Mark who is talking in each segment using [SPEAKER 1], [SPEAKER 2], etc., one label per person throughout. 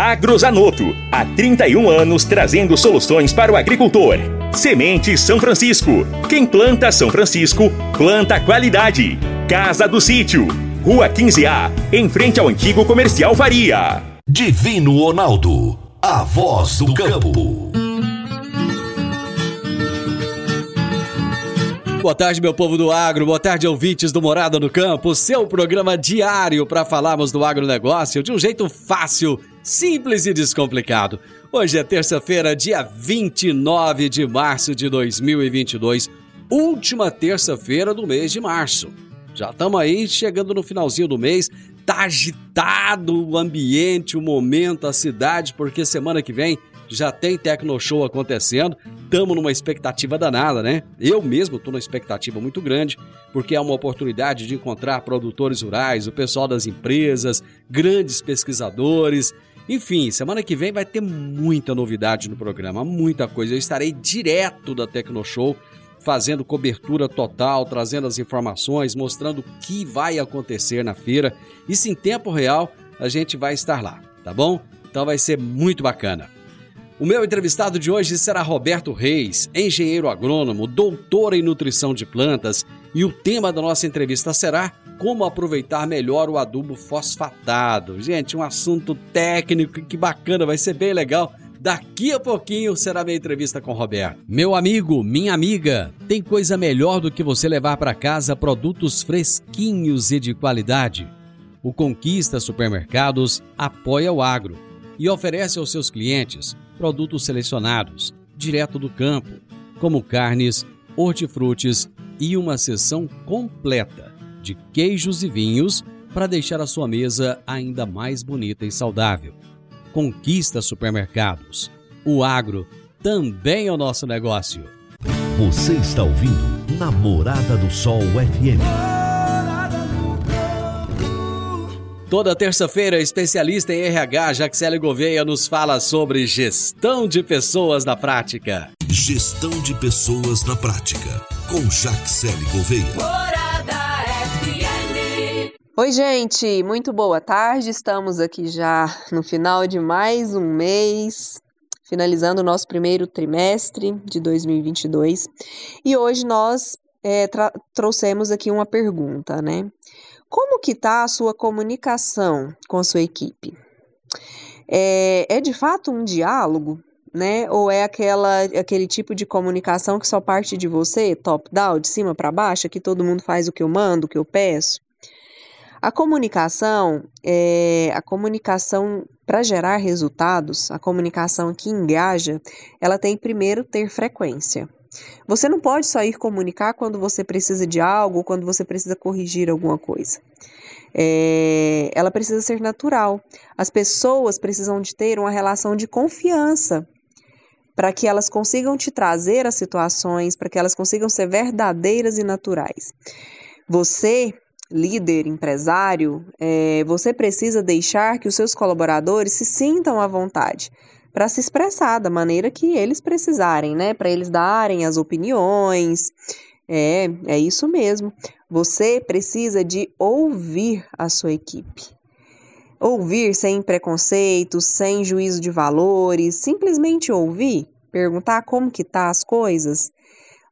[SPEAKER 1] Agrozanoto. Há 31 anos trazendo soluções para o agricultor. Semente São Francisco. Quem planta São Francisco, planta qualidade. Casa do Sítio. Rua 15A, em frente ao antigo comercial Faria.
[SPEAKER 2] Divino Ronaldo. A voz do campo.
[SPEAKER 3] Boa tarde, meu povo do agro. Boa tarde, ouvintes do Morada no Campo. Seu programa diário para falarmos do agronegócio de um jeito fácil, simples e descomplicado. Hoje é terça-feira, dia 29 de março de 2022, última terça-feira do mês de março. Já estamos aí chegando no finalzinho do mês. Tá agitado o ambiente, o momento, a cidade, porque semana que vem já tem Tecno Show acontecendo. Estamos numa expectativa danada, né? Eu mesmo estou numa expectativa muito grande, porque é uma oportunidade de encontrar produtores rurais, o pessoal das empresas, grandes pesquisadores. Enfim, semana que vem vai ter muita novidade no programa, muita coisa. Eu estarei direto da Tecno Show fazendo cobertura total, trazendo as informações, mostrando o que vai acontecer na feira. Isso em tempo real, a gente vai estar lá, tá bom? Então vai ser muito bacana. O meu entrevistado de hoje será Roberto Reis, engenheiro agrônomo, doutor em nutrição de plantas, e o tema da nossa entrevista será como aproveitar melhor o adubo fosfatado. Gente, um assunto técnico que bacana, vai ser bem legal. Daqui a pouquinho será minha entrevista com Roberto. Meu amigo, minha amiga, tem coisa melhor do que você levar para casa produtos fresquinhos e de qualidade. O Conquista Supermercados apoia o agro e oferece aos seus clientes produtos selecionados, direto do campo, como carnes, hortifrutis e uma seção completa de queijos e vinhos para deixar a sua mesa ainda mais bonita e saudável. Conquista Supermercados. O agro também é o nosso negócio.
[SPEAKER 2] Você está ouvindo Namorada do Sol FM.
[SPEAKER 3] Toda terça-feira, especialista em RH, Jaxele Gouveia, nos fala sobre gestão de pessoas na prática.
[SPEAKER 2] Gestão de pessoas na prática. Com Jaxele Gouveia.
[SPEAKER 4] Morada FM.
[SPEAKER 5] Oi, gente, muito boa tarde. Estamos aqui já no final de mais um mês, finalizando o nosso primeiro trimestre de 2022. E hoje nós é, trouxemos aqui uma pergunta, né? Como que está a sua comunicação com a sua equipe? É, é de fato um diálogo, né? Ou é aquela, aquele tipo de comunicação que só parte de você, top-down, de cima para baixo, que todo mundo faz o que eu mando, o que eu peço? A comunicação, é, a comunicação para gerar resultados, a comunicação que engaja, ela tem primeiro ter frequência. Você não pode só ir comunicar quando você precisa de algo, quando você precisa corrigir alguma coisa. É, ela precisa ser natural. As pessoas precisam de ter uma relação de confiança para que elas consigam te trazer as situações, para que elas consigam ser verdadeiras e naturais. Você, líder, empresário, é, você precisa deixar que os seus colaboradores se sintam à vontade para se expressar da maneira que eles precisarem, né? Para eles darem as opiniões. É, é isso mesmo. Você precisa de ouvir a sua equipe. Ouvir sem preconceito, sem juízo de valores, simplesmente ouvir, perguntar como que tá as coisas.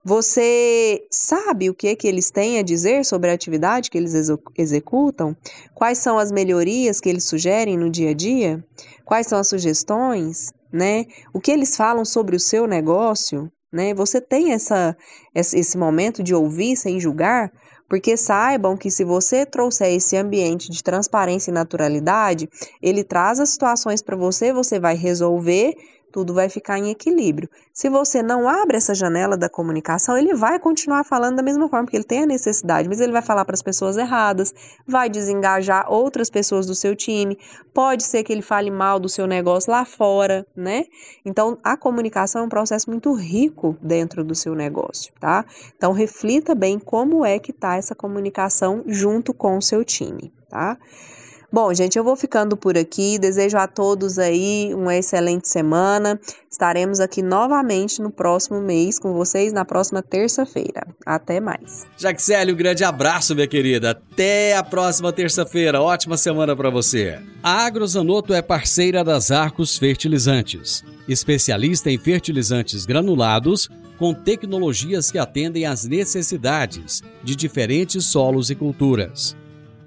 [SPEAKER 5] Você sabe o que, que eles têm a dizer sobre a atividade que eles execu- executam? Quais são as melhorias que eles sugerem no dia a dia? Quais são as sugestões? Né? O que eles falam sobre o seu negócio? Né? Você tem essa, esse momento de ouvir sem julgar? Porque saibam que se você trouxer esse ambiente de transparência e naturalidade, ele traz as situações para você, você vai resolver, tudo vai ficar em equilíbrio. Se você não abre essa janela da comunicação, ele vai continuar falando da mesma forma, porque ele tem a necessidade, mas ele vai falar para as pessoas erradas, vai desengajar outras pessoas do seu time, pode ser que ele fale mal do seu negócio lá fora, né? Então, a comunicação é um processo muito rico dentro do seu negócio, tá? Então, reflita bem como é que tá essa comunicação junto com o seu time, tá? Bom, gente, eu vou ficando por aqui. Desejo a todos aí uma excelente semana. Estaremos aqui novamente no próximo mês com vocês na próxima terça-feira. Até mais.
[SPEAKER 3] Jaxele, um grande abraço, minha querida. Até a próxima terça-feira. Ótima semana para você. A Agrozanoto é parceira das Arcos Fertilizantes, especialista em fertilizantes granulados com tecnologias que atendem às necessidades de diferentes solos e culturas.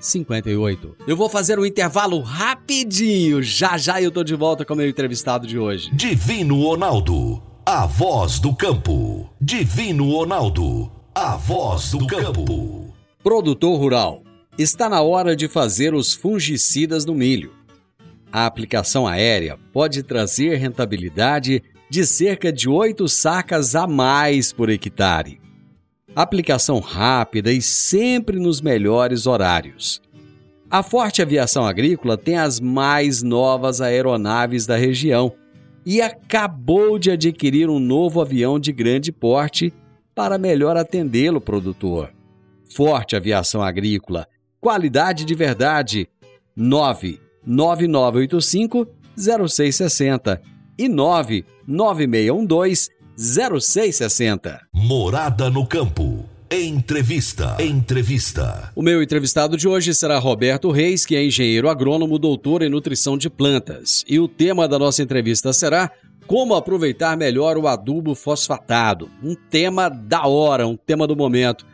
[SPEAKER 3] 4958. Eu vou fazer um intervalo rapidinho. Já já eu tô de volta com o meu entrevistado de hoje.
[SPEAKER 2] Divino Ronaldo, a voz do campo. Divino Ronaldo, a voz do campo.
[SPEAKER 3] Produtor rural, está na hora de fazer os fungicidas no milho. A aplicação aérea pode trazer rentabilidade de cerca de 8 sacas a mais por hectare. Aplicação rápida e sempre nos melhores horários. A Forte Aviação Agrícola tem as mais novas aeronaves da região e acabou de adquirir um novo avião de grande porte para melhor atendê-lo, produtor. Forte Aviação Agrícola, qualidade de verdade. 99985 0660 e 99612 0660.
[SPEAKER 2] Morada no campo. Entrevista. Entrevista.
[SPEAKER 3] O meu entrevistado de hoje será Roberto Reis, que é engenheiro agrônomo, doutor em nutrição de plantas. E o tema da nossa entrevista será como aproveitar melhor o adubo fosfatado. Um tema da hora, um tema do momento.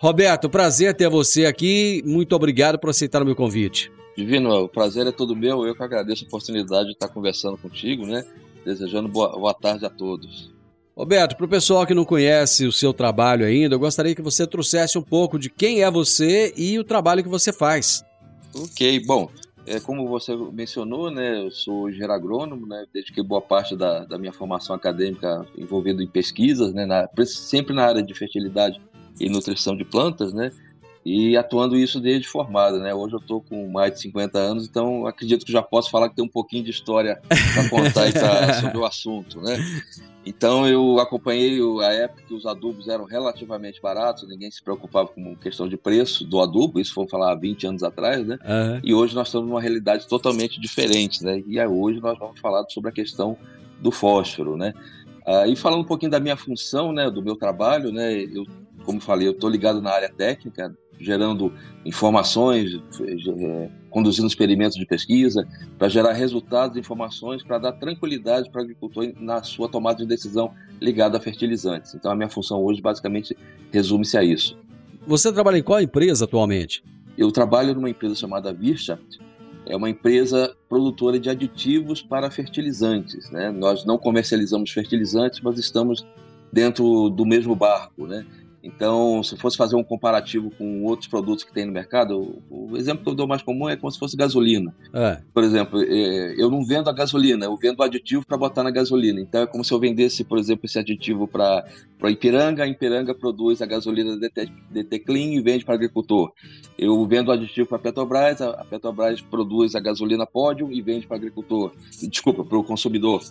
[SPEAKER 3] Roberto, prazer ter você aqui. Muito obrigado por aceitar o meu convite.
[SPEAKER 6] Divino, o prazer é todo meu. Eu que agradeço a oportunidade de estar conversando contigo, né? Desejando boa, boa tarde a todos.
[SPEAKER 3] Roberto, para o pessoal que não conhece o seu trabalho ainda, eu gostaria que você trouxesse um pouco de quem é você e o trabalho que você faz.
[SPEAKER 6] Ok, bom, é, como você mencionou, né, eu sou engenheiro agrônomo, né, dediquei boa parte da, da minha formação acadêmica envolvida em pesquisas, né, na, sempre na área de fertilidade e nutrição de plantas, né, e atuando isso desde formado, né, hoje eu estou com mais de 50 anos, então acredito que já posso falar que tem um pouquinho de história para contar pra, sobre o assunto, né. Então eu acompanhei a época que os adubos eram relativamente baratos, ninguém se preocupava com questão de preço do adubo, isso foi falar há 20 anos atrás, né?
[SPEAKER 3] Uhum.
[SPEAKER 6] E hoje nós estamos numa realidade totalmente diferente, né? E hoje nós vamos falar sobre a questão do fósforo, né? Ah, e falando um pouquinho da minha função, né, do meu trabalho, né? Eu, como falei, eu estou ligado na área técnica, gerando informações, é, conduzindo experimentos de pesquisa, para gerar resultados e informações, para dar tranquilidade para o agricultor na sua tomada de decisão ligada a fertilizantes. Então, a minha função hoje basicamente resume-se a isso.
[SPEAKER 3] Você trabalha em qual empresa atualmente?
[SPEAKER 6] Eu trabalho numa empresa chamada Virchaft, é uma empresa produtora de aditivos para fertilizantes. Né? Nós não comercializamos fertilizantes, mas estamos dentro do mesmo barco, né? Então, se fosse fazer um comparativo com outros produtos que tem no mercado, o exemplo que eu dou mais comum é como se fosse gasolina.
[SPEAKER 3] É.
[SPEAKER 6] Por exemplo, é, eu não vendo a gasolina, eu vendo o aditivo para botar na gasolina. Então, é como se eu vendesse, por exemplo, esse aditivo para Ipiranga, a Ipiranga produz a gasolina DT, DT Clean e vende para o agricultor. Eu vendo aditivo para a Petrobras, a Petrobras produz a gasolina Pódio e vende para o agricultor. Desculpa, para o consumidor.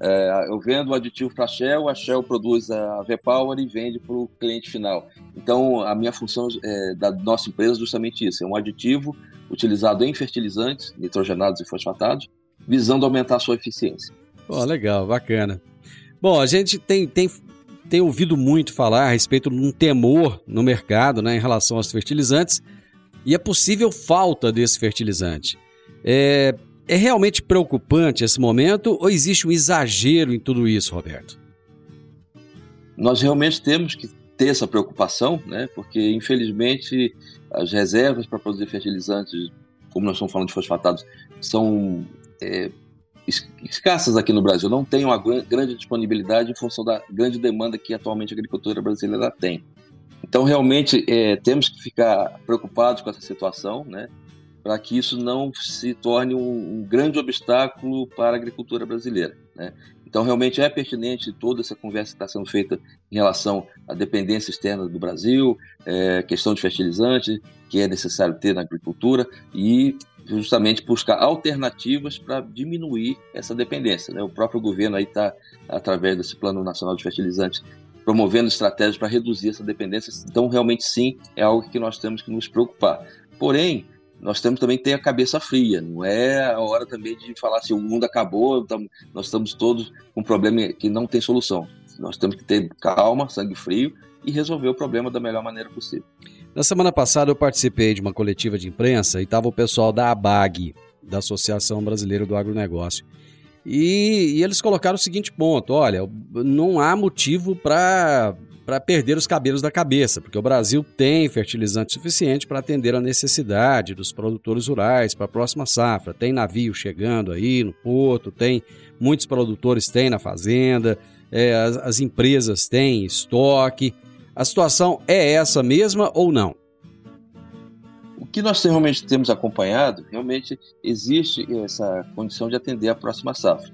[SPEAKER 6] É, eu vendo o aditivo para a Shell, a Shell produz a V-Power e vende para o cliente final. Então, a minha função é, da nossa empresa é justamente isso: é um aditivo utilizado em fertilizantes, nitrogenados e fosfatados, visando aumentar a sua eficiência.
[SPEAKER 3] Oh, legal, bacana. Bom, a gente tem, tem tem ouvido muito falar a respeito de um temor no mercado né, em relação aos fertilizantes e a possível falta desse fertilizante. É, é realmente preocupante esse momento ou existe um exagero em tudo isso, Roberto?
[SPEAKER 6] Nós realmente temos que ter essa preocupação, né? porque infelizmente as reservas para produzir fertilizantes, como nós estamos falando de fosfatados, são é, escassas aqui no Brasil, não tem uma grande disponibilidade em função da grande demanda que atualmente a agricultura brasileira tem. Então, realmente, é, temos que ficar preocupados com essa situação, né, para que isso não se torne um, um, grande obstáculo para a agricultura brasileira. Né. Então, realmente é pertinente toda essa conversa que está sendo feita em relação à dependência externa do Brasil, é, questão de fertilizante, que é necessário ter na agricultura, e justamente buscar alternativas para diminuir essa dependência. Né? O próprio governo aí está, através desse Plano Nacional de Fertilizantes, promovendo estratégias para reduzir essa dependência. Então, realmente, sim, é algo que nós temos que nos preocupar. Porém, nós temos também que ter a cabeça fria. Não é a hora também de falar assim, o mundo acabou, então nós estamos todos com um problema que não tem solução. Nós temos que ter calma, sangue frio e resolver o problema da melhor maneira possível.
[SPEAKER 3] Na semana passada eu participei de uma coletiva de imprensa e estava o pessoal da ABAG, da Associação Brasileira do Agronegócio. E, e eles colocaram o seguinte ponto: olha, não há motivo para para perder os cabelos da cabeça, porque o Brasil tem fertilizante suficiente para atender a necessidade dos produtores rurais para a próxima safra. Tem navio chegando aí no porto, tem muitos produtores têm na fazenda, é, as, as empresas têm estoque. A situação é essa mesma ou não?
[SPEAKER 6] O que nós realmente temos acompanhado, realmente existe essa condição de atender a próxima safra.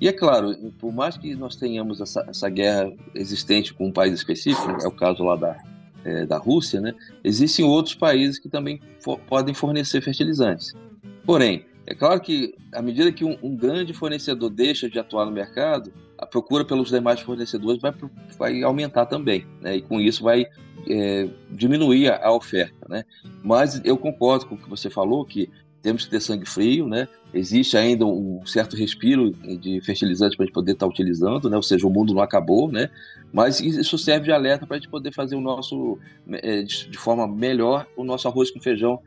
[SPEAKER 6] E é claro, por mais que nós tenhamos essa, essa guerra existente com um país específico, é o caso lá da, é, da Rússia, né, existem outros países que também podem fornecer fertilizantes. Porém, é claro que à medida que um, um, grande fornecedor deixa de atuar no mercado, a procura pelos demais fornecedores vai, vai aumentar também, né? e com isso vai é, diminuir a, a, oferta. Né? Mas eu concordo com o que você falou, que temos que ter sangue frio, né? existe ainda um certo respiro de fertilizante para a gente poder estar utilizando, né? ou seja, o mundo não acabou, né? mas isso serve de alerta para a gente poder fazer o nosso, é, de forma melhor, o nosso arroz com feijão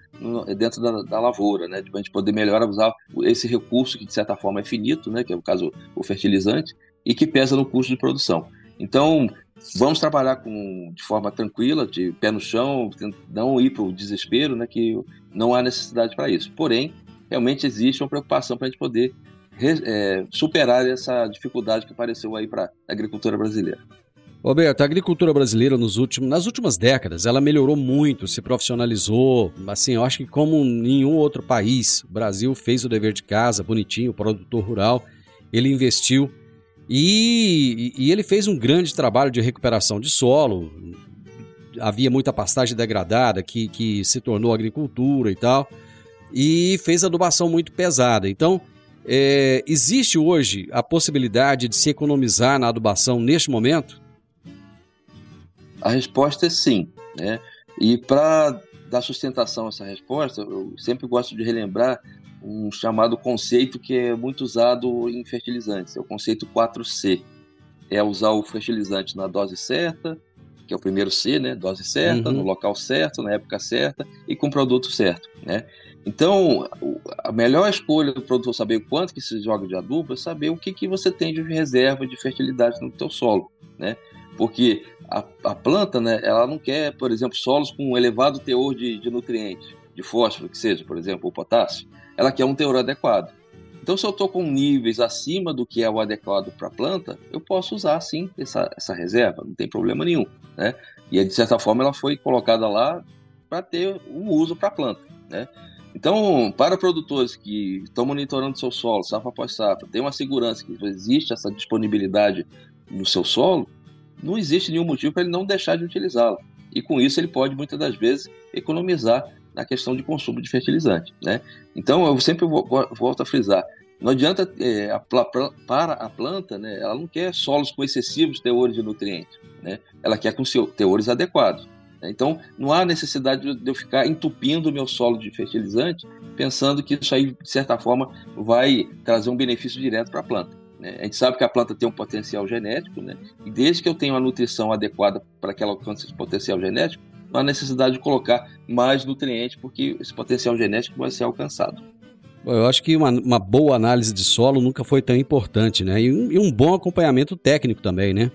[SPEAKER 6] dentro da, da lavoura, né? para a gente poder melhor usar esse recurso que de certa forma é finito, né? que é o caso o fertilizante, e que pesa no custo de produção. Então, vamos trabalhar com, de forma tranquila, de pé no chão, não ir para o desespero, né, que não há necessidade para isso. Porém, realmente existe uma preocupação para a gente poder é, superar essa dificuldade que apareceu aí para a agricultura brasileira.
[SPEAKER 3] Roberto, a agricultura brasileira nos últimos, nas últimas décadas, ela melhorou muito, se profissionalizou. Assim, eu acho que como nenhum outro país, o Brasil fez o dever de casa, bonitinho, o produtor rural, ele investiu e, e ele fez um grande trabalho de recuperação de solo. Havia muita pastagem degradada que, que se tornou agricultura e tal. E fez adubação muito pesada. Então, é, existe hoje a possibilidade de se economizar na adubação neste momento?
[SPEAKER 6] A resposta é sim. Né? E para dar sustentação a essa resposta, eu sempre gosto de relembrar um chamado conceito que é muito usado em fertilizantes, é o conceito 4C. É usar o fertilizante na dose certa, que é o primeiro C, né? Dose certa, uhum. no local certo, na época certa e com o produto certo, né? Então, a melhor escolha do produtor saber quanto que se joga de adubo é saber o que, que você tem de reserva de fertilidade no teu solo, né? Porque a, a planta, né, ela não quer, por exemplo, solos com um elevado teor de, de nutrientes, de fósforo, que seja, por exemplo, o potássio ela quer um teor adequado. Então, se eu estou com níveis acima do que é o adequado para a planta, eu posso usar sim essa, essa reserva, não tem problema nenhum. Né? E de certa forma ela foi colocada lá para ter um uso para a planta. Né? Então, para produtores que estão monitorando seu solo, safra após safra, tem uma segurança que existe essa disponibilidade no seu solo, não existe nenhum motivo para ele não deixar de utilizá-la. E com isso ele pode, muitas das vezes, economizar na questão de consumo de fertilizante. Né? Então, eu sempre volto a frisar, não adianta, é, a, para a planta, né, ela não quer solos com excessivos teores de nutrientes, né? ela quer com teores adequados. Né? Então, não há necessidade de eu ficar entupindo o meu solo de fertilizante, pensando que isso aí, de certa forma, vai trazer um benefício direto para a planta. Né? A gente sabe que a planta tem um potencial genético, né? e desde que eu tenha uma nutrição adequada para que ela alcance esse potencial genético, não há necessidade de colocar mais nutrientes, porque esse potencial genético vai ser alcançado.
[SPEAKER 3] Eu acho que uma, uma boa análise de solo nunca foi tão importante, né? E um, e um bom acompanhamento técnico também, né?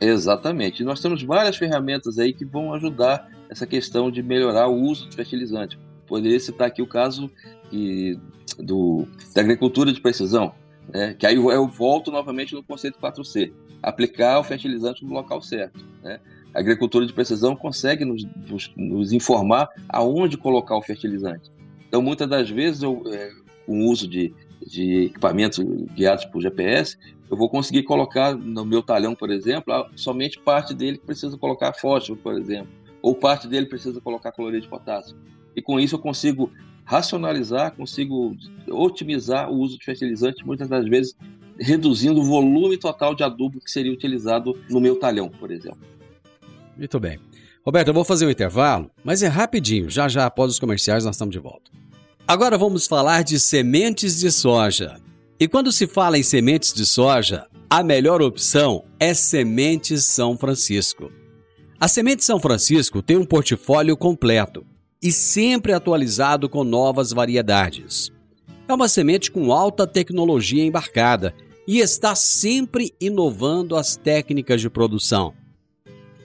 [SPEAKER 6] Exatamente. Nós temos várias ferramentas aí que vão ajudar essa questão de melhorar o uso do fertilizante. Poderia citar aqui o caso de, do, da agricultura de precisão, né? que aí eu volto novamente no conceito 4C, aplicar o fertilizante no local certo. Né? Agricultura de precisão consegue nos, nos, nos, informar aonde colocar o fertilizante. Então, muitas das vezes, eu, é, com o uso de, de equipamentos guiados por GPS, eu vou conseguir colocar no meu talhão, por exemplo, somente parte dele que precisa colocar fósforo, por exemplo, ou parte dele precisa colocar cloreto de potássio. E com isso eu consigo racionalizar, consigo otimizar o uso de fertilizante, muitas das vezes reduzindo o volume total de adubo que seria utilizado no meu talhão, por exemplo.
[SPEAKER 3] Muito bem. Roberto, eu vou fazer um intervalo, mas é rapidinho, já já após os comerciais nós estamos de volta. Agora vamos falar de sementes de soja. E quando se fala em sementes de soja, a melhor opção é Sementes São Francisco. A Semente São Francisco tem um portfólio completo e sempre atualizado com novas variedades. É uma semente com alta tecnologia embarcada e está sempre inovando as técnicas de produção.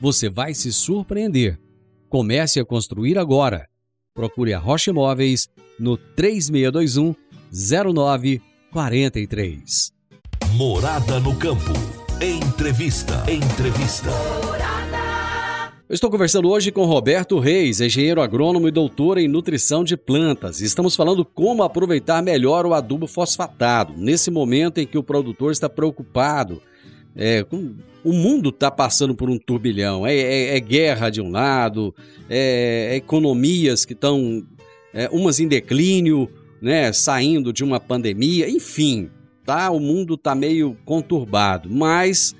[SPEAKER 3] você vai se surpreender. Comece a construir agora. Procure a Rocha Imóveis no 3621 0943.
[SPEAKER 2] Morada no campo. Entrevista. Entrevista.
[SPEAKER 3] Eu estou conversando hoje com Roberto Reis, engenheiro agrônomo e doutor em nutrição de plantas. Estamos falando como aproveitar melhor o adubo fosfatado, nesse momento em que o produtor está preocupado. É, com, o mundo está passando por um turbilhão. É, é, é, guerra de um lado, é, é economias que estão é, umas em declínio, né, saindo de uma pandemia, enfim, tá? O mundo tá meio conturbado, mas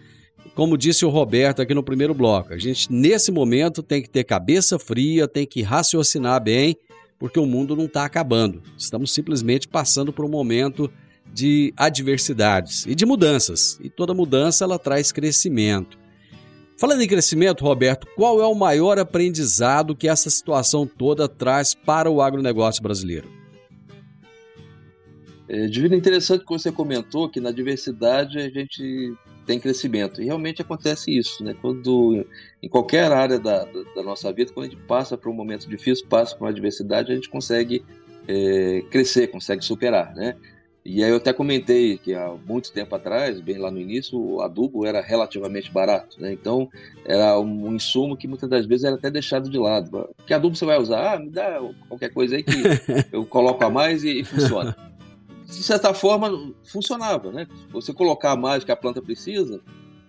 [SPEAKER 3] como disse o Roberto aqui no primeiro bloco, a gente nesse momento tem que ter cabeça fria, tem que raciocinar bem, porque o mundo não está acabando. Estamos simplesmente passando por um momento de adversidades e de mudanças. E toda mudança ela traz crescimento. Falando em crescimento, Roberto, qual é o maior aprendizado que essa situação toda traz para o agronegócio brasileiro?
[SPEAKER 6] É, Divino, interessante que você comentou que na diversidade a gente tem crescimento. E realmente acontece isso, né? Quando, em qualquer área da, da nossa vida, quando a gente passa por um momento difícil, passa por uma adversidade, a gente consegue é, crescer, consegue superar, né? E aí eu até comentei que há muito tempo atrás, bem lá no início, o adubo era relativamente barato, né? Então era um insumo que muitas das vezes era até deixado de lado. Que adubo você vai usar? Ah, me dá qualquer coisa aí que eu coloco a mais e, e funciona. De certa forma, funcionava, né? Você colocar a mais que a planta precisa,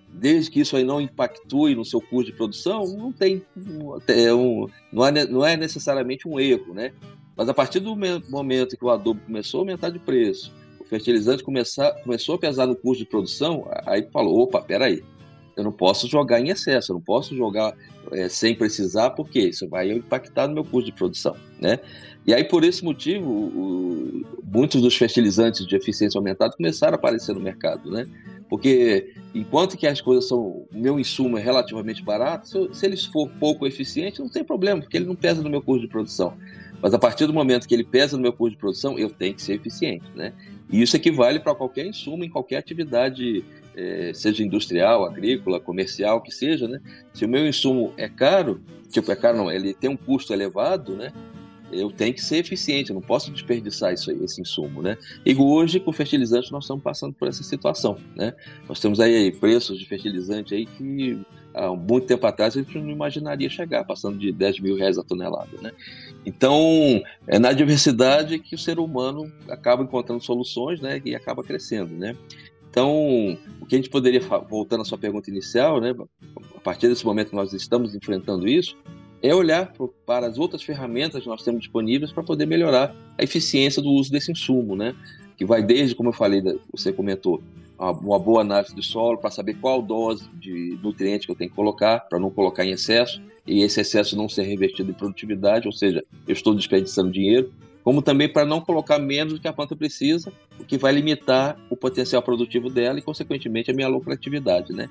[SPEAKER 6] desde que isso aí não impactue no seu custo de produção, não tem, é um, não, é, não é necessariamente um erro, né? Mas a partir do momento que o adubo começou a aumentar de preço, fertilizante começar, começou a pesar no custo de produção, aí falou, opa, peraí. Eu não posso jogar em excesso, eu não posso jogar é, sem precisar, porque isso vai impactar no meu custo de produção, né? E aí, por esse motivo, o, muitos dos fertilizantes de eficiência aumentada começaram a aparecer no mercado, né? Porque enquanto que as coisas são, o meu insumo é relativamente barato, se, se eles for pouco eficiente, não tem problema, porque ele não pesa no meu custo de produção. Mas a partir do momento que ele pesa no meu custo de produção, eu tenho que ser eficiente, né? E isso equivale para qualquer insumo em qualquer atividade, é, seja industrial, agrícola, comercial, que seja, né? Se o meu insumo é caro, tipo, é caro não, ele tem um custo elevado, né? Eu tenho que ser eficiente, eu não posso desperdiçar isso aí, esse insumo, né? E hoje, com fertilizantes, nós estamos passando por essa situação, né? Nós temos aí preços de fertilizante aí que há muito tempo atrás a gente não imaginaria chegar, passando de 10 mil reais a tonelada, né? Então, é na diversidade que o ser humano acaba encontrando soluções, né? E acaba crescendo, né? Então, o que a gente poderia, voltando à sua pergunta inicial, né? A partir desse momento que nós estamos enfrentando isso, é olhar para as outras ferramentas que nós temos disponíveis para poder melhorar a eficiência do uso desse insumo, né? Que vai desde, como eu falei, você comentou, uma boa análise do solo para saber qual dose de nutriente que eu tenho que colocar, para não colocar em excesso, e esse excesso não ser revertido em produtividade, ou seja, eu estou desperdiçando dinheiro, como também para não colocar menos do que a planta precisa, o que vai limitar o potencial produtivo dela e, consequentemente, a minha lucratividade, né?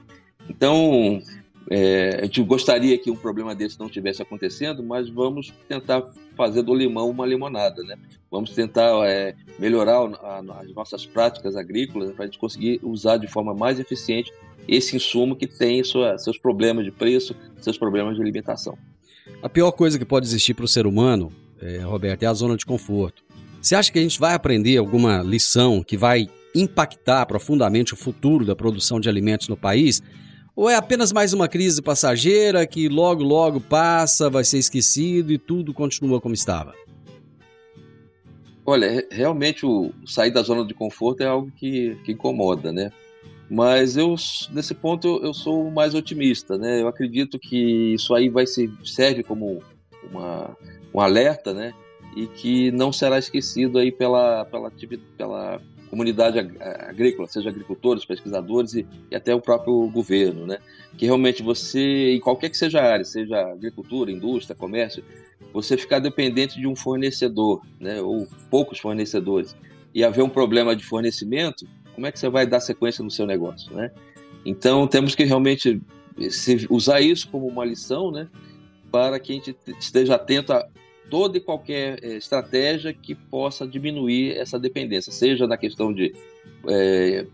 [SPEAKER 6] Então, é, a gente gostaria que um problema desse não estivesse acontecendo, mas vamos tentar fazer do limão uma limonada, né? Vamos tentar é, melhorar a, as nossas práticas agrícolas para a gente conseguir usar de forma mais eficiente esse insumo que tem sua, seus problemas de preço, seus problemas de alimentação.
[SPEAKER 3] A pior coisa que pode existir para o ser humano, é, Roberto, é a zona de conforto. Você acha que a gente vai aprender alguma lição que vai impactar profundamente o futuro da produção de alimentos no país? Ou é apenas mais uma crise passageira que logo, logo passa, vai ser esquecido e tudo continua como estava?
[SPEAKER 6] Olha, realmente o sair da zona de conforto é algo que, que incomoda, né? Mas eu, nesse ponto, eu, eu sou mais otimista, né? Eu acredito que isso aí vai ser, serve como uma, um alerta, né? E que não será esquecido aí pela, pela, pela comunidade agrícola, seja agricultores, pesquisadores e, e, até o próprio governo, né? Que realmente você, em qualquer que seja a área, seja agricultura, indústria, comércio, você ficar dependente de um fornecedor, né? Ou poucos fornecedores e haver um problema de fornecimento, como é que você vai dar sequência no seu negócio, né? Então temos que realmente usar isso como uma lição, né? Para que a gente esteja atento a toda e qualquer é, estratégia que possa diminuir essa dependência, seja na questão de é,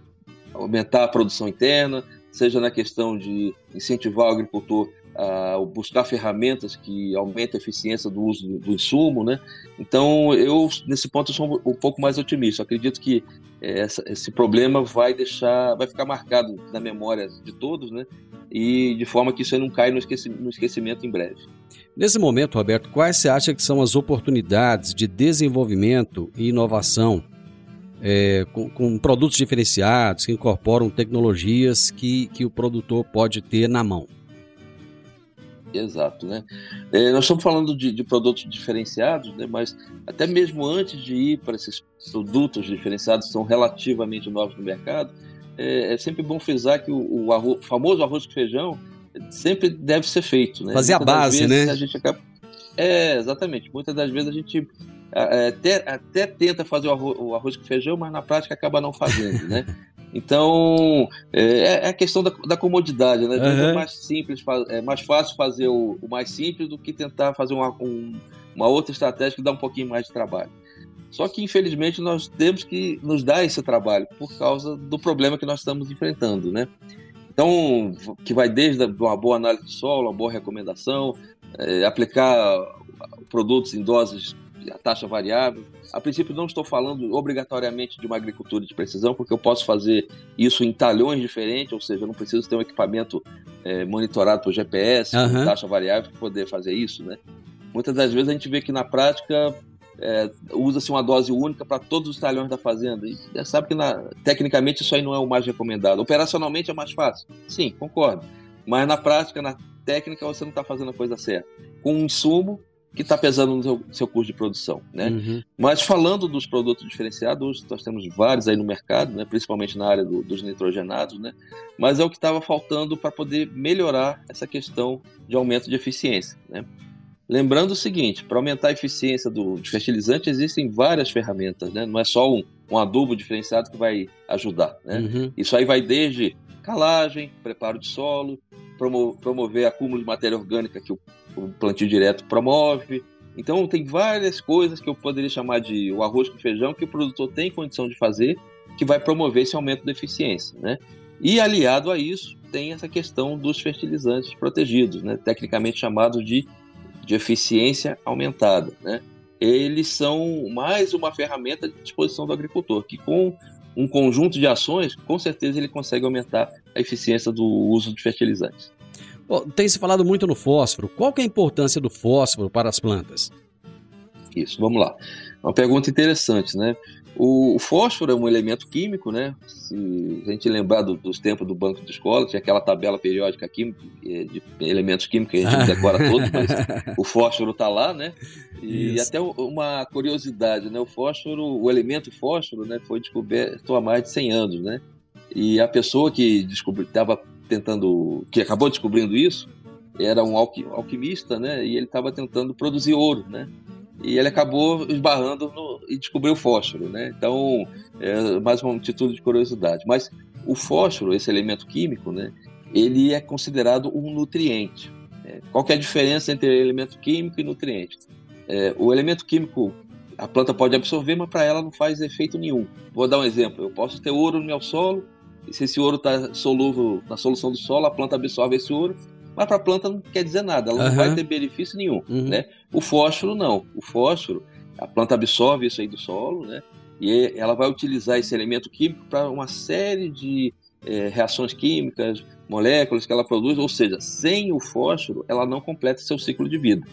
[SPEAKER 6] aumentar a produção interna, seja na questão de incentivar o agricultor a buscar ferramentas que aumentem a eficiência do uso do, insumo, né? Então, eu, nesse ponto, eu sou um, pouco mais otimista. Acredito que é, essa, esse problema vai deixar, vai ficar marcado na memória de todos, né? E de forma que isso não caia no esquecimento, no esquecimento em breve.
[SPEAKER 3] Nesse momento, Roberto, quais você acha que são as oportunidades de desenvolvimento e inovação é, com, com, produtos diferenciados que incorporam tecnologias que, que o produtor pode ter na mão?
[SPEAKER 6] Exato, né? É, nós estamos falando de, de, produtos diferenciados, né? Mas até mesmo antes de ir para esses produtos diferenciados, que são relativamente novos no mercado, é, é sempre bom frisar que o, o, arroz, famoso arroz com feijão sempre deve ser feito. Né?
[SPEAKER 3] Fazer Muitas a base, né?
[SPEAKER 6] A gente acaba... É, exatamente. Muitas das vezes a gente é, até, até tenta fazer o arroz, o arroz, com feijão, mas na prática acaba não fazendo, né? Então, é, é a questão da, da comodidade, né? Uhum. É mais simples, é mais fácil fazer o, o mais simples do que tentar fazer uma, um, uma outra estratégia que dá um pouquinho mais de trabalho. Só que, infelizmente, nós temos que nos dar esse trabalho por causa do problema que nós estamos enfrentando, né? Então, que vai desde uma boa análise do solo, uma boa recomendação, é, aplicar produtos em doses a taxa variável. A princípio, não estou falando obrigatoriamente de uma agricultura de precisão, porque eu posso fazer isso em talhões diferentes, ou seja, eu não preciso ter um equipamento é, monitorado por GPS, uhum. taxa variável, para poder fazer isso. Né? Muitas das vezes a gente vê que na prática é, usa-se uma dose única para todos os talhões da fazenda. E já sabe que na, tecnicamente isso aí não é o mais recomendado. Operacionalmente é mais fácil. Sim, concordo. Mas na prática, na técnica, você não está fazendo a coisa certa. Com um insumo que está pesando no seu, seu custo de produção. Né?
[SPEAKER 3] Uhum.
[SPEAKER 6] Mas falando dos produtos diferenciados, nós temos vários aí no mercado, né? principalmente na área do- dos nitrogenados, né? mas é o que estava faltando para poder melhorar essa questão de aumento de eficiência. Né? Lembrando o seguinte, para aumentar a eficiência do, fertilizante existem várias ferramentas, né? não é só um, um adubo diferenciado que vai ajudar. Né?
[SPEAKER 3] Uhum.
[SPEAKER 6] Isso aí vai desde calagem, preparo de solo, promo- promover acúmulo de matéria orgânica que o, o plantio direto promove. Então tem várias coisas que eu poderia chamar de o arroz com feijão que o produtor tem condição de fazer que vai promover esse aumento da eficiência, né? E aliado a isso tem essa questão dos fertilizantes protegidos, né? Tecnicamente chamados de, de eficiência aumentada, né? Eles são mais uma ferramenta de disposição do agricultor que com um conjunto de ações, com certeza ele consegue aumentar a eficiência do uso de fertilizantes.
[SPEAKER 3] Bom, tem se falado muito no fósforo. Qual que é a importância do fósforo para as plantas?
[SPEAKER 6] Isso, vamos lá. Uma pergunta interessante, né? O, fósforo é um elemento químico, né? Se a gente lembrar do- dos tempos do banco de escola, tinha aquela tabela periódica química eh, de elementos químicos que a gente decora todos, mas o fósforo está lá, né? E
[SPEAKER 3] Isso.
[SPEAKER 6] até uma curiosidade, né? O fósforo, o elemento fósforo, né, foi descoberto há mais de 100 anos, né? E a pessoa que estava tentando, que acabou descobrindo isso, era um alqui- alquimista, né? E ele estava tentando produzir ouro, né? E ele acabou esbarrando no, e descobriu o fósforo, né? Então, é mais uma título de curiosidade. Mas o fósforo, esse elemento químico, né? Ele é considerado um nutriente. né? Qual é a diferença entre elemento químico e nutriente? É, o elemento químico a planta pode absorver, mas para ela não faz efeito nenhum. Vou dar um exemplo. Eu posso ter ouro no meu solo, e se esse ouro está solúvel na solução do solo, a planta absorve esse ouro, mas para a planta não quer dizer nada, ela não
[SPEAKER 3] Aham.
[SPEAKER 6] vai ter benefício nenhum.
[SPEAKER 3] Uhum.
[SPEAKER 6] Né? O fósforo não. O fósforo, a planta absorve isso aí do solo, né? E ela vai utilizar esse elemento químico para uma série de eh, reações químicas, moléculas que ela produz, ou seja, sem o fósforo ela não completa seu ciclo de vida.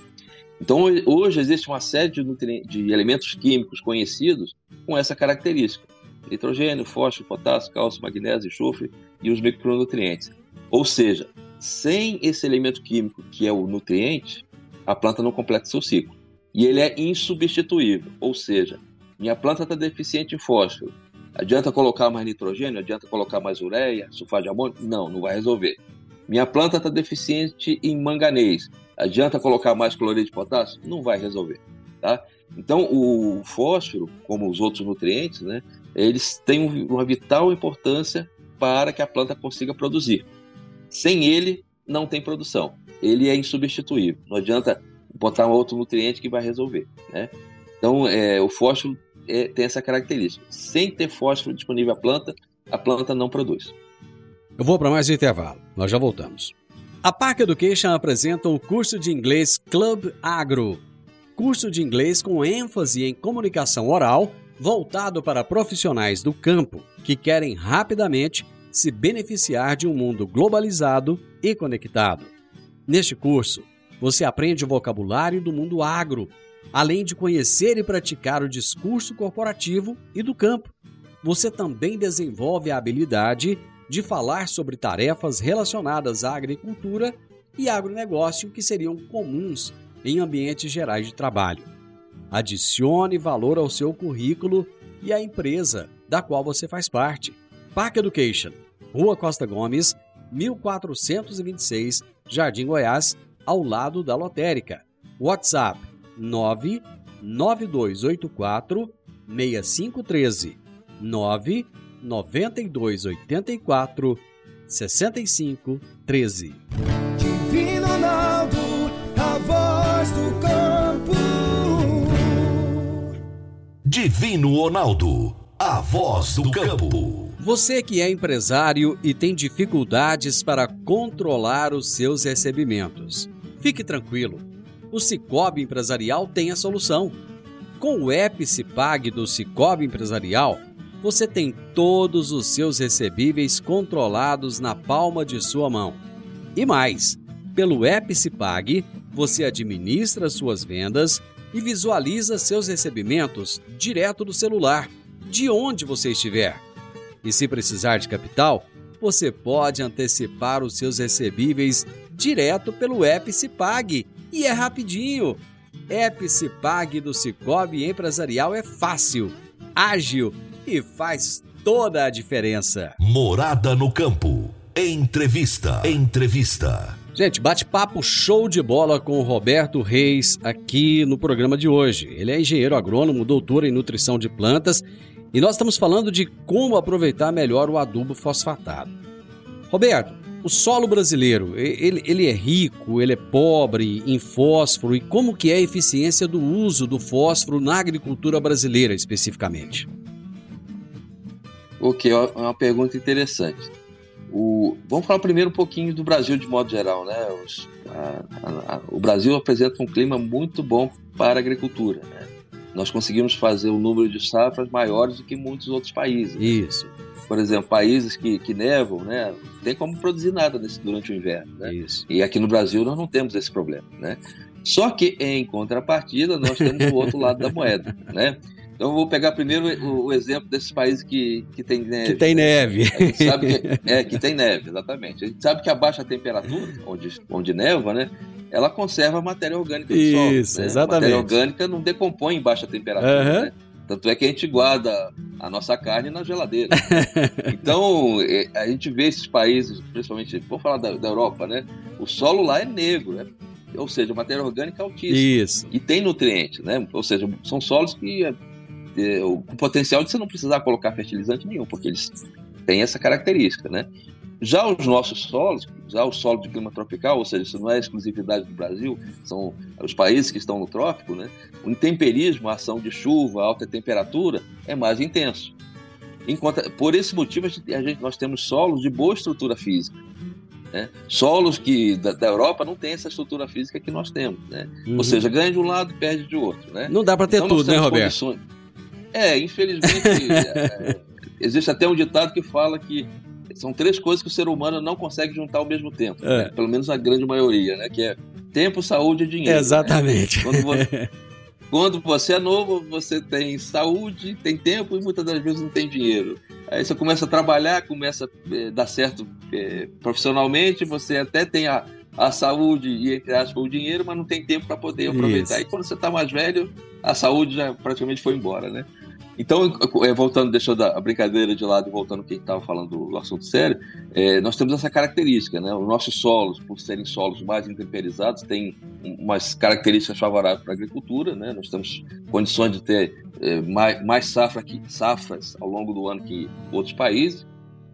[SPEAKER 6] Então ho- hoje existe uma série de, de elementos químicos conhecidos com essa característica: nitrogênio, fósforo, potássio, cálcio, magnésio, enxofre e os micronutrientes. Ou seja, sem esse elemento químico que é o nutriente, a planta não completa seu ciclo. E ele é insubstituível, ou seja, minha planta está deficiente em fósforo. Adianta colocar mais nitrogênio? Adianta colocar mais ureia, sulfato de amônio? Não, não vai resolver. Minha planta está deficiente em manganês. Adianta colocar mais cloreto de potássio? Não vai resolver. Tá? Então, o fósforo, como os outros nutrientes, né, eles têm um- uma vital importância para que a planta consiga produzir. Sem ele, não tem produção. Ele é insubstituível. Não adianta botar um outro nutriente que vai resolver. Né? Então, é, o fósforo é, tem essa característica. Sem ter fósforo disponível à planta, a planta não produz.
[SPEAKER 3] Eu vou para mais um intervalo. Nós já voltamos. A Park Education apresenta o curso de inglês Club Agro. Curso de inglês com ênfase em comunicação oral, voltado para profissionais do campo que querem rapidamente se beneficiar de um mundo globalizado e conectado. Neste curso, você aprende o vocabulário do mundo agro, além de conhecer e praticar o discurso corporativo e do campo. Você também desenvolve a habilidade de falar sobre tarefas relacionadas à agricultura e agronegócio que seriam comuns em ambientes gerais de trabalho. Adicione valor ao seu currículo e à empresa da qual você faz parte. Park Education, Rua Costa Gomes, 1426, Jardim Goiás, ao lado da lotérica. WhatsApp 99284 6513 99284 6513.
[SPEAKER 7] Divino Ronaldo, a voz do campo.
[SPEAKER 2] Divino Ronaldo, a voz do campo.
[SPEAKER 3] Você que é empresário e tem dificuldades para controlar os seus recebimentos, fique tranquilo. O Cicobi Empresarial tem a solução. Com o app do Cicobi Empresarial, você tem todos os seus recebíveis controlados na palma de sua mão. E mais, pelo app você administra suas vendas e visualiza seus recebimentos direto do celular, de onde você estiver. E se precisar de capital, você pode antecipar os seus recebíveis direto pelo app Cipag. E é rapidinho. Epicipag do Cicobi Empresarial é fácil, ágil e faz toda a diferença.
[SPEAKER 2] Morada no campo. Entrevista. Entrevista.
[SPEAKER 3] Gente, bate-papo show de bola com o Roberto Reis aqui no programa de hoje. Ele é engenheiro agrônomo, doutor em nutrição de plantas e nós estamos falando de como aproveitar melhor o adubo fosfatado. Roberto, o solo brasileiro, ele, ele é rico, ele é pobre em fósforo e como que é a eficiência do uso do fósforo na agricultura brasileira especificamente?
[SPEAKER 6] Ok, é uma pergunta interessante. O, vamos falar primeiro um pouquinho do Brasil de modo geral, né? Os, a, a, o Brasil apresenta um clima muito bom para a agricultura. Né? Nós conseguimos fazer o um número de safras maiores do que muitos outros países.
[SPEAKER 3] Isso
[SPEAKER 6] por exemplo, países que, que nevam, né, não tem como produzir nada nesse, durante o inverno. Né?
[SPEAKER 3] Isso.
[SPEAKER 6] E aqui no Brasil nós não temos esse problema. Né? Só que, em contrapartida, nós temos o outro lado da moeda. Né? Então, eu vou pegar primeiro o, o, exemplo desses países que, que tem neve.
[SPEAKER 3] Que tem neve.
[SPEAKER 6] A gente sabe que, é, que tem neve, exatamente. A gente sabe que a baixa temperatura, onde, onde neva, né, ela conserva a matéria orgânica do
[SPEAKER 3] Isso,
[SPEAKER 6] solo.
[SPEAKER 3] Isso,
[SPEAKER 6] né?
[SPEAKER 3] exatamente.
[SPEAKER 6] A matéria orgânica não decompõe em baixa temperatura.
[SPEAKER 3] Uhum.
[SPEAKER 6] Né? Tanto é que a gente guarda a nossa carne na geladeira. então, é, a gente vê esses países, principalmente, vou falar da, da Europa, né? O solo lá é negro, né? ou seja, matéria orgânica altíssima.
[SPEAKER 3] Isso.
[SPEAKER 6] E tem nutrientes, né? Ou seja, são solos que é, é, com potencial de você não precisar colocar fertilizante nenhum, porque eles têm essa característica, né? Já os nossos solos, já o solo de clima tropical, ou seja, isso não é exclusividade do Brasil, são os países que estão no trópico, né? O intemperismo, a ação de chuva, alta temperatura, é mais intenso. Enquanto, por esse motivo, a gente, a gente, nós temos solos de boa estrutura física. Né? Solos que da, da, Europa não tem essa estrutura física que nós temos. Né?
[SPEAKER 3] Uhum.
[SPEAKER 6] Ou seja, ganha de um lado e perde de outro. Né?
[SPEAKER 3] Não dá para ter
[SPEAKER 6] então,
[SPEAKER 3] tudo, né, Roberto?
[SPEAKER 6] Condições... É, infelizmente, é, existe até um ditado que fala que são três coisas que o ser humano não consegue juntar ao mesmo tempo.
[SPEAKER 3] É.
[SPEAKER 6] Né? Pelo menos a grande maioria, né? Que é tempo, saúde e dinheiro.
[SPEAKER 3] Exatamente.
[SPEAKER 6] Né? Quando, você, quando, você, é novo, você tem saúde, tem tempo e muitas das vezes não tem dinheiro. Aí você começa a trabalhar, começa a dar certo é, profissionalmente, você até tem a, a saúde e, entre aspas, o dinheiro, mas não tem tempo para poder aproveitar.
[SPEAKER 3] Isso.
[SPEAKER 6] E quando você está mais velho, a saúde já praticamente foi embora, né? Então, voltando, deixando a brincadeira de lado e voltando ao que estava falando do assunto sério, é, nós temos essa característica, né? Os nossos solos, por serem solos mais intemperizados, têm umas características favoráveis para a agricultura, né? Nós temos condições de ter é, mais, mais safra que, safras ao longo do ano que outros países,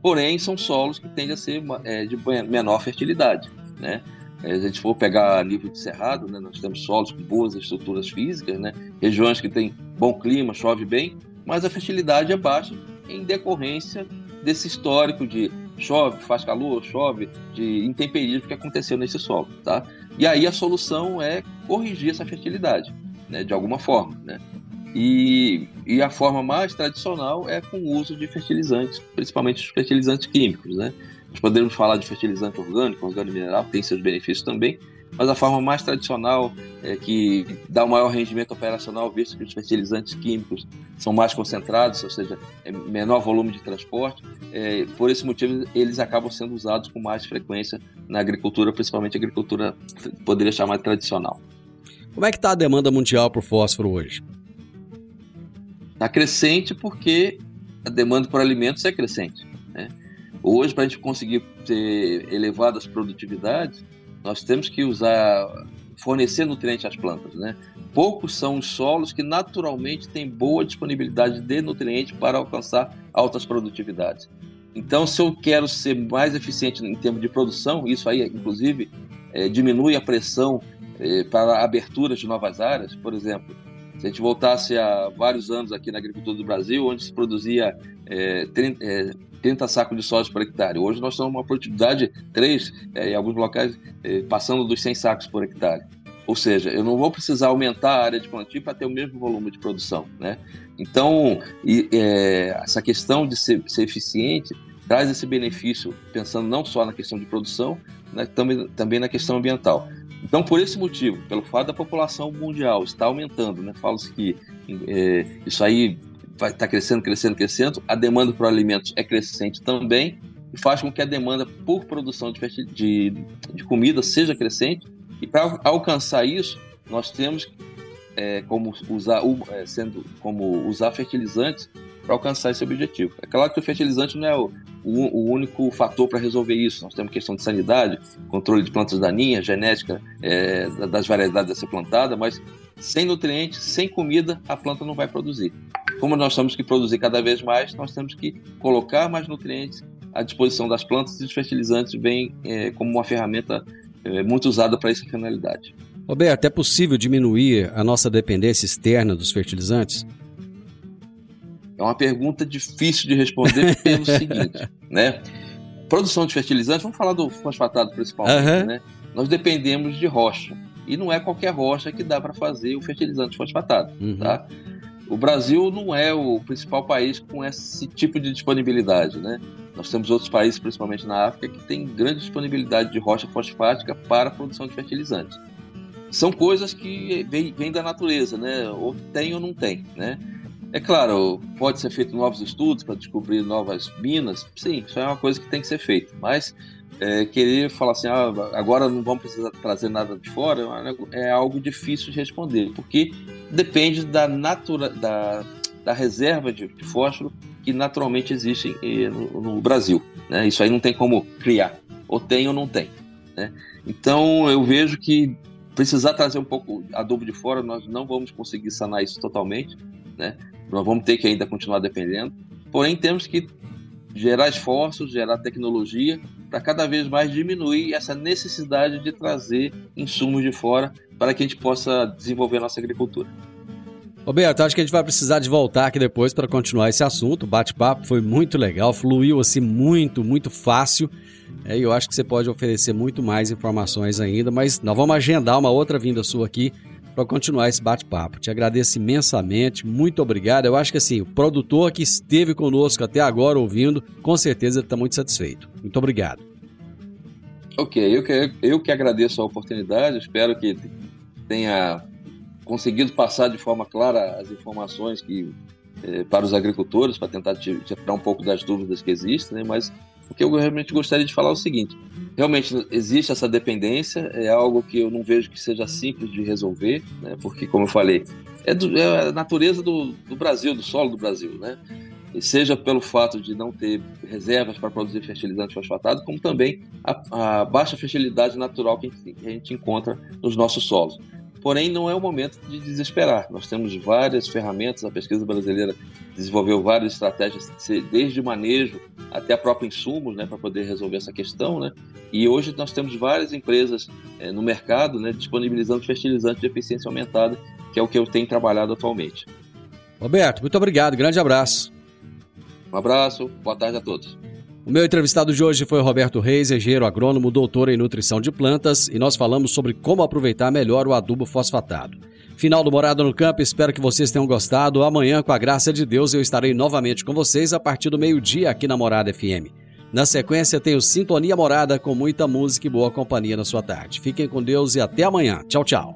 [SPEAKER 6] porém são solos que tendem a ser é, de menor fertilidade, né? Se a gente for pegar nível de cerrado, né, nós temos solos com boas estruturas físicas, né, regiões que têm bom clima, chove bem, mas a fertilidade é baixa em decorrência desse histórico de chove, faz calor, chove, de intemperismo que aconteceu nesse solo, tá? E aí a solução é corrigir essa fertilidade, né, de alguma forma, né? E, e a forma mais tradicional é com o uso de fertilizantes, principalmente os fertilizantes químicos, né? Nós podemos falar de fertilizante orgânico, orgânico mineral, tem seus benefícios também, mas a forma mais tradicional é que dá o um maior rendimento operacional, visto que os fertilizantes químicos são mais concentrados, ou seja, é menor volume de transporte. É, por esse motivo, eles acabam sendo usados com mais frequência na agricultura, principalmente a agricultura, poderia chamar tradicional.
[SPEAKER 3] Como é que está a demanda mundial por fósforo hoje?
[SPEAKER 6] Está crescente porque a demanda por alimentos é crescente. Né? Hoje, para a gente conseguir ter elevadas produtividades, nós temos que usar, fornecer nutrientes às plantas, né? Poucos são os solos que naturalmente têm boa disponibilidade de nutrientes para alcançar altas produtividades. Então, se eu quero ser mais eficiente em termos de produção, isso aí, inclusive, é, diminui a pressão é, para a abertura de novas áreas. Por exemplo, se a gente voltasse a vários anos aqui na agricultura do Brasil, onde se produzia é, 30, 30 sacos de soja por hectare. Hoje nós estamos uma produtividade 3, é, em alguns locais, é, passando dos 100 sacos por hectare. Ou seja, eu não vou precisar aumentar a área de plantio para ter o mesmo volume de produção. Né? Então, e, é, essa questão de ser, ser, eficiente traz esse benefício, pensando não só na questão de produção, né, também, também na questão ambiental. Então, por esse motivo, pelo fato da população mundial estar aumentando, né, fala-se que é, isso aí vai estar tá crescendo, crescendo, crescendo, a demanda por alimentos é crescente também, e faz com que a demanda por produção de, de, de comida seja crescente, e para alcançar isso, nós temos é, como usar, é, sendo como usar fertilizantes para alcançar esse objetivo. É claro que o fertilizante não é o, o- o único fator para resolver isso. Nós temos questão de sanidade, controle de plantas daninhas, genética é, da- das variedades a ser plantada, mas sem nutrientes, sem comida, a planta não vai produzir. Como nós temos que produzir cada vez mais, nós temos que colocar mais nutrientes à disposição das plantas e os fertilizantes vêm é, como uma ferramenta é, muito usada para essa finalidade.
[SPEAKER 3] Roberto, é possível diminuir a nossa dependência externa dos fertilizantes?
[SPEAKER 6] É uma pergunta difícil de responder pelo seguinte, né? Produção de fertilizantes, vamos falar do fosfatado principalmente,
[SPEAKER 3] Aham.
[SPEAKER 6] né? Nós dependemos de rocha. E não é qualquer rocha que dá para fazer o fertilizante fosfatado,
[SPEAKER 3] Uhum.
[SPEAKER 6] tá? O Brasil não é o principal país com esse tipo de disponibilidade, né? Nós temos outros países, principalmente na África, que têm grande disponibilidade de rocha fosfática para a produção de fertilizantes. São coisas que vêm vêm da natureza, né? Ou tem ou não tem, né? É claro, pode ser feito novos estudos para descobrir novas minas, sim, isso é uma coisa que tem que ser feito, mas é, querer falar assim, ah, agora não vamos precisar trazer nada de fora, é é algo difícil de responder, porque depende da, natura, da, da reserva de, de fósforo que naturalmente existe eh, no, no Brasil. Né? Isso aí não tem como criar, ou tem ou não tem. Né? Então eu vejo que precisar trazer um pouco adubo de fora, nós não vamos conseguir sanar isso totalmente, né? Nós vamos ter que ainda continuar dependendo. Porém, temos que gerar esforços, gerar tecnologia para cada vez mais diminuir essa necessidade de trazer insumos de fora para que a gente possa desenvolver a nossa agricultura.
[SPEAKER 3] Roberto, acho que a gente vai precisar de voltar aqui depois para continuar esse assunto. O bate-papo foi muito legal, fluiu assim muito, muito fácil. É, eu acho que você pode oferecer muito mais informações ainda, mas nós vamos agendar uma outra vinda sua aqui para continuar esse bate-papo. Te agradeço imensamente, muito obrigado. Eu acho que assim, o produtor que esteve conosco até agora ouvindo, com certeza está muito satisfeito. Muito obrigado.
[SPEAKER 6] Ok, eu que, eu que agradeço a oportunidade, espero que tenha conseguido passar de forma clara as informações que, eh, para os agricultores, para tentar ti- tirar um pouco das dúvidas que existem, né? mas o que eu realmente gostaria de falar é o seguinte: realmente existe essa dependência, é algo que eu não vejo que seja simples de resolver, né? porque, como eu falei, é, do- é a natureza do, do Brasil, do solo do Brasil, né? E seja pelo fato de não ter reservas para produzir fertilizante fosfatado, como também a, a baixa fertilidade natural que a gente encontra nos nossos solos. Porém, não é o momento de desesperar. Nós temos várias ferramentas, a pesquisa brasileira desenvolveu várias estratégias, desde o manejo até a própria insumos, né, para poder resolver essa questão, né? E hoje nós temos várias empresas eh, no mercado, né, disponibilizando fertilizante de eficiência aumentada, que é o que eu tenho trabalhado atualmente.
[SPEAKER 3] Roberto, muito obrigado, grande abraço.
[SPEAKER 6] Um abraço, boa tarde a todos.
[SPEAKER 3] O meu entrevistado de hoje foi Roberto Reis, engenheiro agrônomo, doutor em nutrição de plantas, e nós falamos sobre como aproveitar melhor o adubo fosfatado. Final do Morada no Campo, espero que vocês tenham gostado. Amanhã, com a graça de Deus, eu estarei novamente com vocês a partir do meio-dia aqui na Morada FM. Na sequência, tenho Sintonia Morada com muita música e boa companhia na sua tarde. Fiquem com Deus e até amanhã. Tchau, tchau.